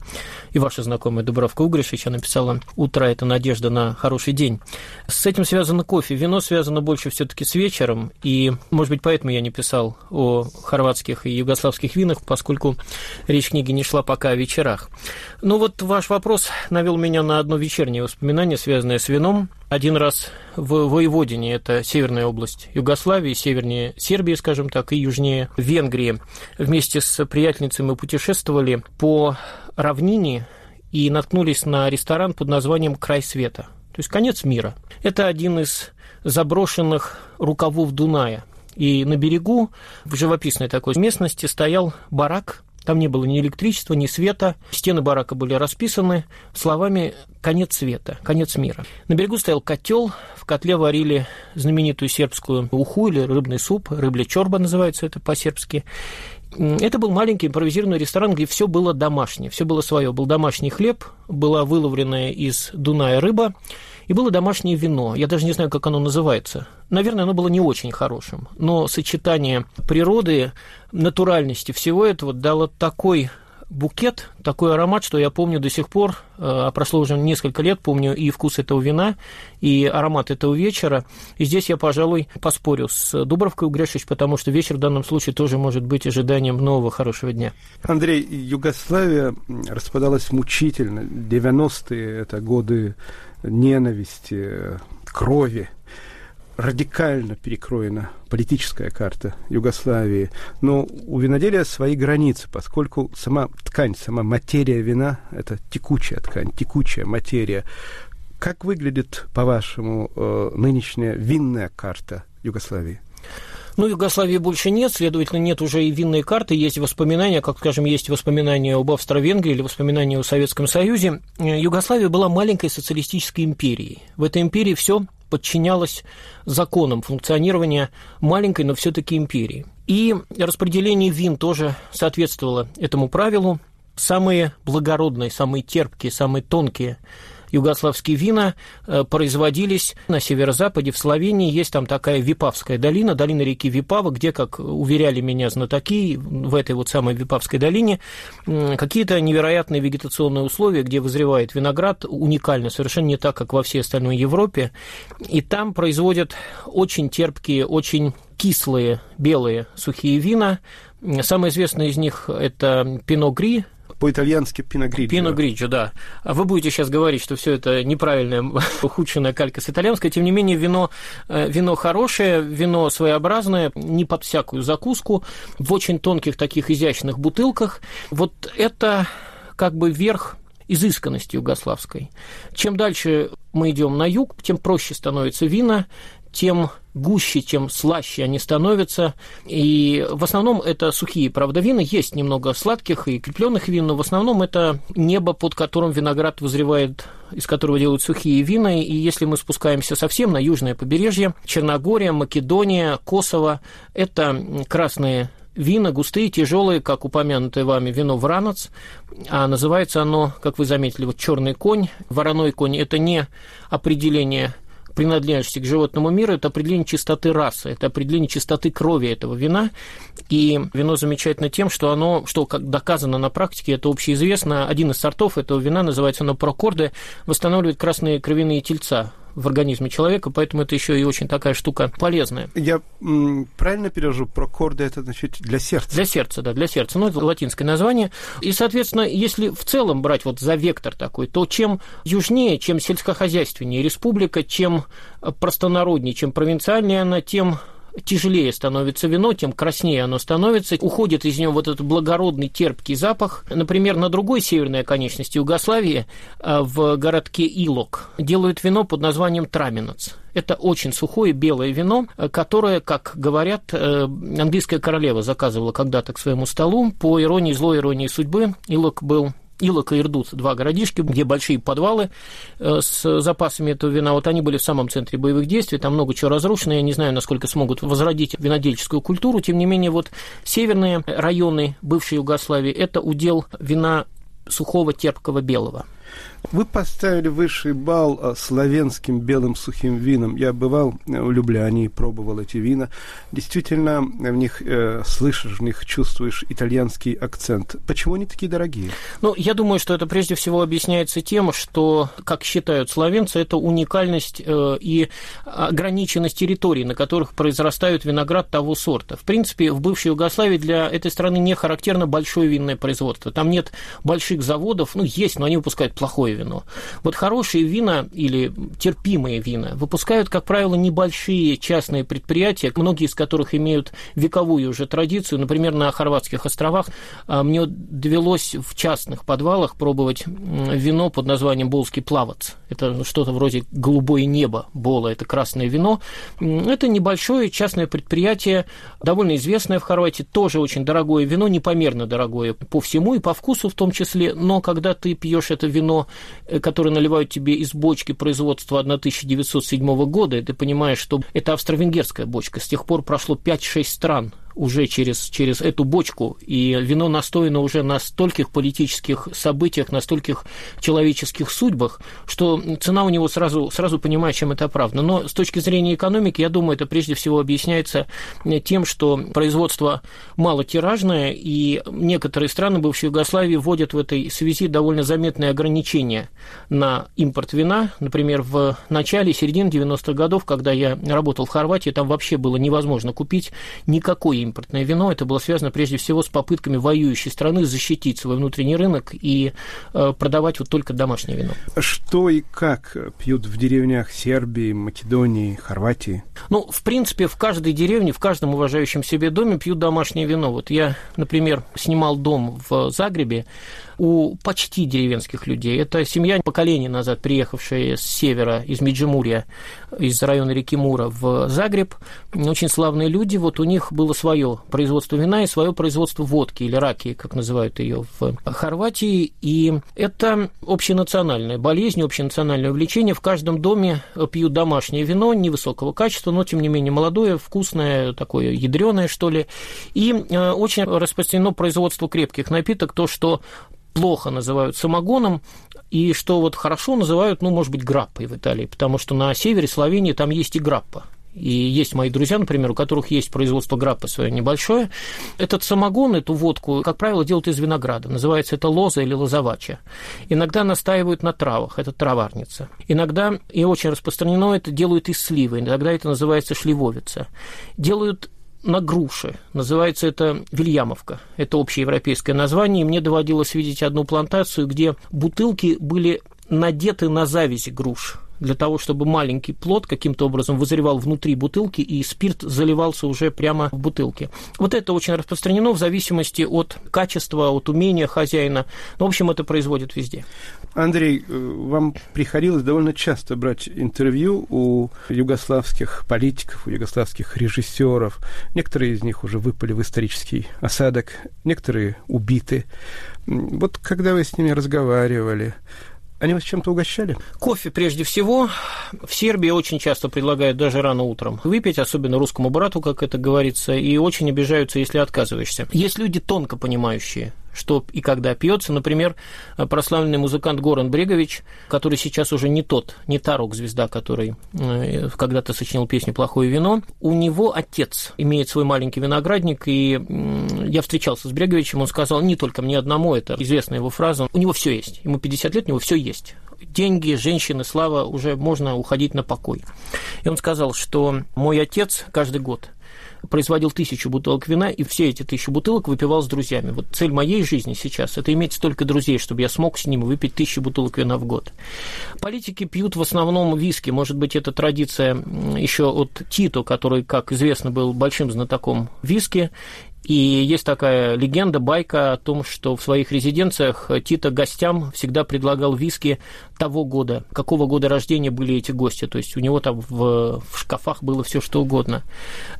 И ваша знакомая Дубравка Угришич, она написала «Утро – это надежда на хороший день». С этим связано кофе. Вино связано больше все таки с вечером, и, может быть, поэтому я не писал о хорватских и югославских винах, поскольку речь книги не шла пока о вечерах. Ну вот ваш вопрос навел меня на одно вечернее воспоминание, связанное с вином – один раз в Воеводине, это северная область Югославии, севернее Сербии, скажем так, и южнее Венгрии. Вместе с приятельницей мы путешествовали по равнине и наткнулись на ресторан под названием «Край света», то есть «Конец мира». Это один из заброшенных рукавов Дуная. И на берегу, в живописной такой местности, стоял барак там не было ни электричества, ни света. Стены барака были расписаны словами «конец света», «конец мира». На берегу стоял котел, в котле варили знаменитую сербскую уху или рыбный суп, рыбля чорба называется это по-сербски. Это был маленький импровизированный ресторан, где все было домашнее, все было свое. Был домашний хлеб, была выловленная из Дуная рыба, и было домашнее вино. Я даже не знаю, как оно называется. Наверное, оно было не очень хорошим. Но сочетание природы, натуральности всего этого дало такой букет, такой аромат, что я помню до сих пор, э, а прошло уже несколько лет, помню и вкус этого вина, и аромат этого вечера. И здесь я, пожалуй, поспорю с Дубровкой Угрешич, потому что вечер в данном случае тоже может быть ожиданием нового хорошего дня. Андрей, Югославия распадалась мучительно. 90-е – это годы ненависти, крови. Радикально перекроена политическая карта Югославии. Но у виноделия свои границы, поскольку сама ткань, сама материя вина – это текучая ткань, текучая материя. Как выглядит, по-вашему, э, нынешняя винная карта Югославии? Ну, Югославии больше нет, следовательно, нет уже и винной карты, есть воспоминания, как, скажем, есть воспоминания об Австро-Венгрии или воспоминания о Советском Союзе. Югославия была маленькой социалистической империей. В этой империи все подчинялось законам функционирования маленькой, но все-таки империи. И распределение вин тоже соответствовало этому правилу. Самые благородные, самые терпкие, самые тонкие югославские вина э, производились на северо-западе, в Словении. Есть там такая Випавская долина, долина реки Випава, где, как уверяли меня знатоки, в этой вот самой Випавской долине какие-то невероятные вегетационные условия, где вызревает виноград, уникально, совершенно не так, как во всей остальной Европе. И там производят очень терпкие, очень кислые белые сухие вина. Самое известное из них – это Пино Гри, по-итальянски пиногриджо. Пиногриджо, да. А вы будете сейчас говорить, что все это неправильная, *laughs* ухудшенная калька с итальянской. Тем не менее, вино, э, вино хорошее, вино своеобразное, не под всякую закуску, в очень тонких таких изящных бутылках. Вот это как бы верх изысканности югославской. Чем дальше мы идем на юг, тем проще становится вина, тем гуще, тем слаще они становятся. И в основном это сухие, правда, вина. Есть немного сладких и крепленных вин, но в основном это небо, под которым виноград вызревает, из которого делают сухие вина. И если мы спускаемся совсем на южное побережье, Черногория, Македония, Косово, это красные вина густые, тяжелые, как упомянутое вами вино Вранец, а называется оно, как вы заметили, вот черный конь. Вороной конь – это не определение принадлежности к животному миру, это определение чистоты расы, это определение чистоты крови этого вина. И вино замечательно тем, что оно, что как доказано на практике, это общеизвестно, один из сортов этого вина, называется оно прокорде, восстанавливает красные кровяные тельца в организме человека, поэтому это еще и очень такая штука полезная. Я правильно перевожу, прокорды это значит для сердца? Для сердца, да, для сердца. Ну, это латинское название. И, соответственно, если в целом брать вот за вектор такой, то чем южнее, чем сельскохозяйственнее республика, чем простонароднее, чем провинциальнее она, тем тяжелее становится вино, тем краснее оно становится, уходит из него вот этот благородный терпкий запах. Например, на другой северной оконечности Югославии, а, в городке Илок, делают вино под названием Траминец. Это очень сухое белое вино, которое, как говорят, э, английская королева заказывала когда-то к своему столу. По иронии злой иронии судьбы, Илок был Илок и Ирдут, два городишки, где большие подвалы э, с запасами этого вина. Вот они были в самом центре боевых действий, там много чего разрушено. Я не знаю, насколько смогут возродить винодельческую культуру. Тем не менее, вот северные районы бывшей Югославии – это удел вина сухого терпкого белого. Вы поставили высший балл а, славянским белым сухим винам. Я бывал э, в Любляне и пробовал эти вина. Действительно, в них э, слышишь, в них чувствуешь итальянский акцент. Почему они такие дорогие? Ну, я думаю, что это прежде всего объясняется тем, что, как считают славянцы, это уникальность э, и ограниченность территорий, на которых произрастают виноград того сорта. В принципе, в бывшей Югославии для этой страны не характерно большое винное производство. Там нет больших заводов, ну, есть, но они выпускают плохое вино. Вот хорошие вина или терпимые вина выпускают, как правило, небольшие частные предприятия, многие из которых имеют вековую уже традицию. Например, на Хорватских островах а, мне довелось в частных подвалах пробовать вино под названием «Болский плавац». Это что-то вроде «голубое небо». Бола – это красное вино. Это небольшое частное предприятие, довольно известное в Хорватии, тоже очень дорогое вино, непомерно дорогое по всему и по вкусу в том числе, но когда ты пьешь это вино э, которое наливают тебе из бочки производства 1907 года, и ты понимаешь, что это австро-венгерская бочка. С тех пор прошло 5-6 стран уже через, через эту бочку, и вино настояно уже на стольких политических событиях, на стольких человеческих судьбах, что цена у него сразу, сразу понимает, чем это оправдано. Но с точки зрения экономики, я думаю, это прежде всего объясняется тем, что производство малотиражное, и некоторые страны бывшей Югославии вводят в этой связи довольно заметные ограничения на импорт вина. Например, в начале, середине 90-х годов, когда я работал в Хорватии, там вообще было невозможно купить никакой импортное вино. Это было связано прежде всего с попытками воюющей страны защитить свой внутренний рынок и э, продавать вот только домашнее вино. Что и как пьют в деревнях Сербии, Македонии, Хорватии? Ну, в принципе, в каждой деревне, в каждом уважающем себе доме пьют домашнее вино. Вот я, например, снимал дом в Загребе, у почти деревенских людей. Это семья поколений назад, приехавшая с севера, из Меджимурья, из района реки Мура в Загреб. Очень славные люди. Вот у них было свое производство вина и свое производство водки или раки, как называют ее в Хорватии. И это общенациональная болезнь, общенациональное увлечение. В каждом доме пьют домашнее вино невысокого качества, но тем не менее молодое, вкусное, такое ядреное, что ли. И э, очень распространено производство крепких напиток, то, что плохо называют самогоном, и что вот хорошо называют, ну, может быть, граппой в Италии, потому что на севере Словении там есть и граппа. И есть мои друзья, например, у которых есть производство граппы свое небольшое. Этот самогон, эту водку, как правило, делают из винограда. Называется это лоза или лозовача. Иногда настаивают на травах, это траварница. Иногда, и очень распространено, это делают из сливы, иногда это называется шливовица. Делают на груши. Называется это Вильямовка. Это общеевропейское название. И мне доводилось видеть одну плантацию, где бутылки были надеты на завязи груш для того, чтобы маленький плод каким-то образом вызревал внутри бутылки, и спирт заливался уже прямо в бутылке. Вот это очень распространено в зависимости от качества, от умения хозяина. Ну, в общем, это производят везде. Андрей, э, вам приходилось довольно часто брать интервью у югославских политиков, у югославских режиссеров. Некоторые из них уже выпали в исторический осадок, некоторые убиты. Вот когда вы с ними разговаривали, они вас чем-то угощали? Кофе прежде всего. В Сербии очень часто предлагают даже рано утром выпить, особенно русскому брату, как это говорится, и очень обижаются, если отказываешься. Есть люди тонко понимающие, что и когда пьется. Например, прославленный музыкант Горан Брегович, который сейчас уже не тот, не та рок-звезда, который э, когда-то сочинил песню «Плохое вино». У него отец имеет свой маленький виноградник, и я встречался с Бреговичем, он сказал, не только мне одному, это известная его фраза, у него все есть, ему 50 лет, у него все есть деньги, женщины, слава, уже можно уходить на покой. И он сказал, что мой отец каждый год производил тысячу бутылок вина, и все эти тысячу бутылок выпивал с друзьями. Вот цель моей жизни сейчас – это иметь столько друзей, чтобы я смог с ними выпить тысячу бутылок вина в год. Политики пьют в основном виски. Может быть, это традиция еще от Тито, который, как известно, был большим знатоком виски, и есть такая легенда, байка о том, что в своих резиденциях Тита гостям всегда предлагал виски того года, какого года рождения были эти гости. То есть у него там в, в шкафах было все что угодно.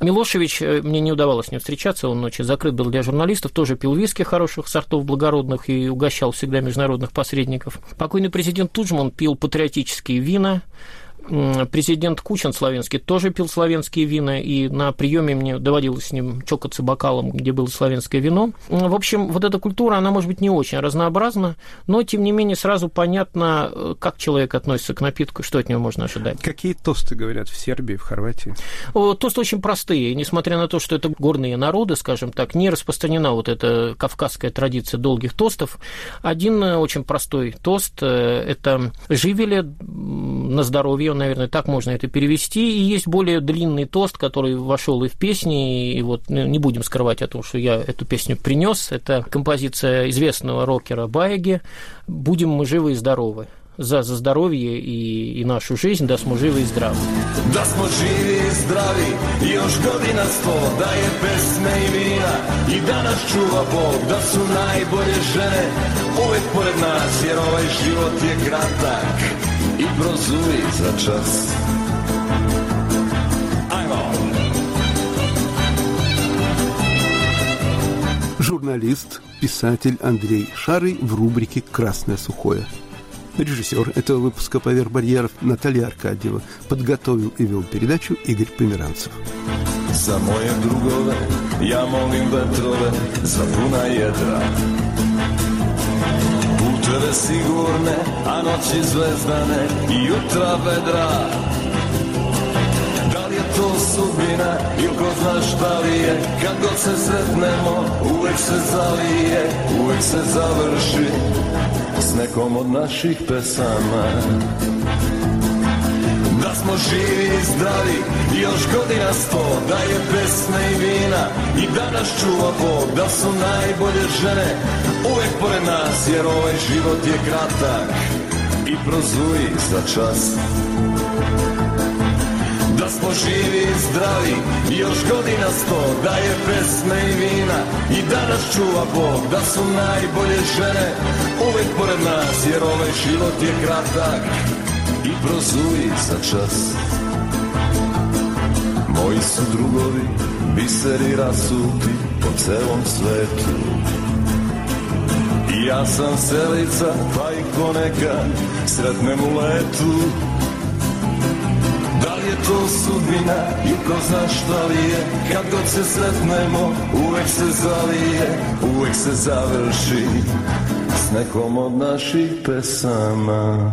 Милошевич, э, мне не удавалось с ним встречаться, он очень закрыт был для журналистов, тоже пил виски хороших сортов благородных и угощал всегда международных посредников. Покойный президент Туджман пил патриотические вина, Президент Кучин славянский тоже пил славянские вина, и на приеме мне доводилось с ним чокаться бокалом, где было славянское вино. В общем, вот эта культура, она может быть не очень разнообразна, но, тем не менее, сразу понятно, э, как человек относится к напитку, что от него можно ожидать. Какие тосты говорят в Сербии, в Хорватии? Тосты очень простые. Несмотря на то, что это горные народы, скажем так, не распространена вот эта кавказская традиция долгих тостов. Один э, очень простой тост э, – это живели на здоровье, ее, наверное, так можно это перевести. И есть более длинный тост, который вошел и в песни, и вот ну, не будем скрывать о том, что я эту песню принес. Это композиция известного рокера Байги «Будем мы живы и здоровы» за, за здоровье и, и нашу жизнь, da smo živi i zdravi. Da smo živi i zdravi, još godina sto, da je pesme i vina i da nas čuva Bog, da su najbolje žene uvek pored nas, jer ovaj život je kratak i prozuri za čas. Журналист, писатель Андрей Шарый в рубрике «Красное сухое». Режиссер этого выпуска «Поверх барьеров» Наталья Аркадьева подготовил и вел передачу Игорь Померанцев. За moje drugove ja molim vetrove za puna jedra Puteve sigurne, a noći zvezdane i jutra vedra. Da li je to sudbina ili ko zna šta li je? Kad god se sretnemo uvek se zalije Uvek se završi s nekom od naših pesama Smo živi i zdravi. Još godina sto Da je pesme i vina. I da nas čuva Bog Da su najbolje žene. Uvek pored nas Jer ovaj život je kratak. I prozuji za čas. Da smo živi i zdravi još godina sto Da je pesme i vina. I da nas čuva Bog Da su najbolje žene. Uvek pored nas Jer ovaj život je kratak prozuji za čas. Moji su drugovi biseri rasuti po celom svetu. I ja sam selica pa i ponekad sretnem u letu. Da li je to sudbina i ko zna šta li je? Kad god se sretnemo uvek se zalije Uvek se završi s nekom od naših pesama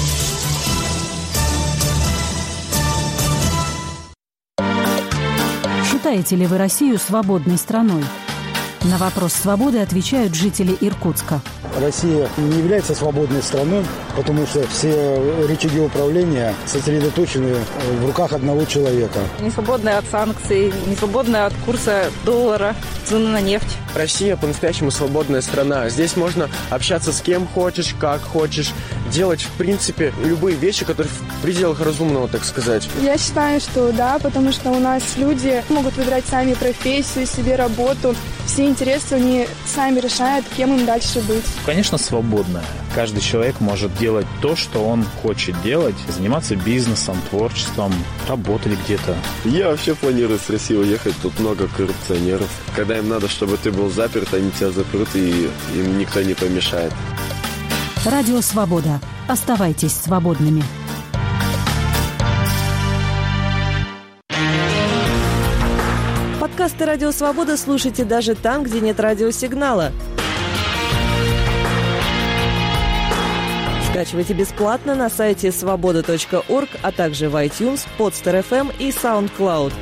Считаете ли вы Россию свободной страной? На вопрос свободы отвечают жители Иркутска. Россия не является свободной страной, потому что все рычаги управления сосредоточены в руках одного человека. Не свободная от санкций, не свободная от курса доллара, цены на нефть. Россия по-настоящему свободная страна. Здесь можно общаться с кем хочешь, как хочешь, делать, в принципе, любые вещи, которые в пределах разумного, так сказать. Я считаю, что да, потому что у нас люди могут выбирать сами профессию, себе работу. Все интересы они сами решают, кем им дальше быть. Конечно, свободно. Каждый человек может делать то, что он хочет делать, заниматься бизнесом, творчеством, работать где-то. Я вообще планирую с России уехать, тут много коррупционеров. Когда им надо, чтобы ты был заперт, они тебя запрут, и им никто не помешает. Радио «Свобода». Оставайтесь свободными. Подкасты «Радио Свобода» слушайте даже там, где нет радиосигнала. Скачивайте бесплатно на сайте свобода.орг, а также в iTunes, Podster.fm и SoundCloud.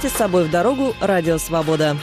Берите с собой в дорогу «Радио Свобода».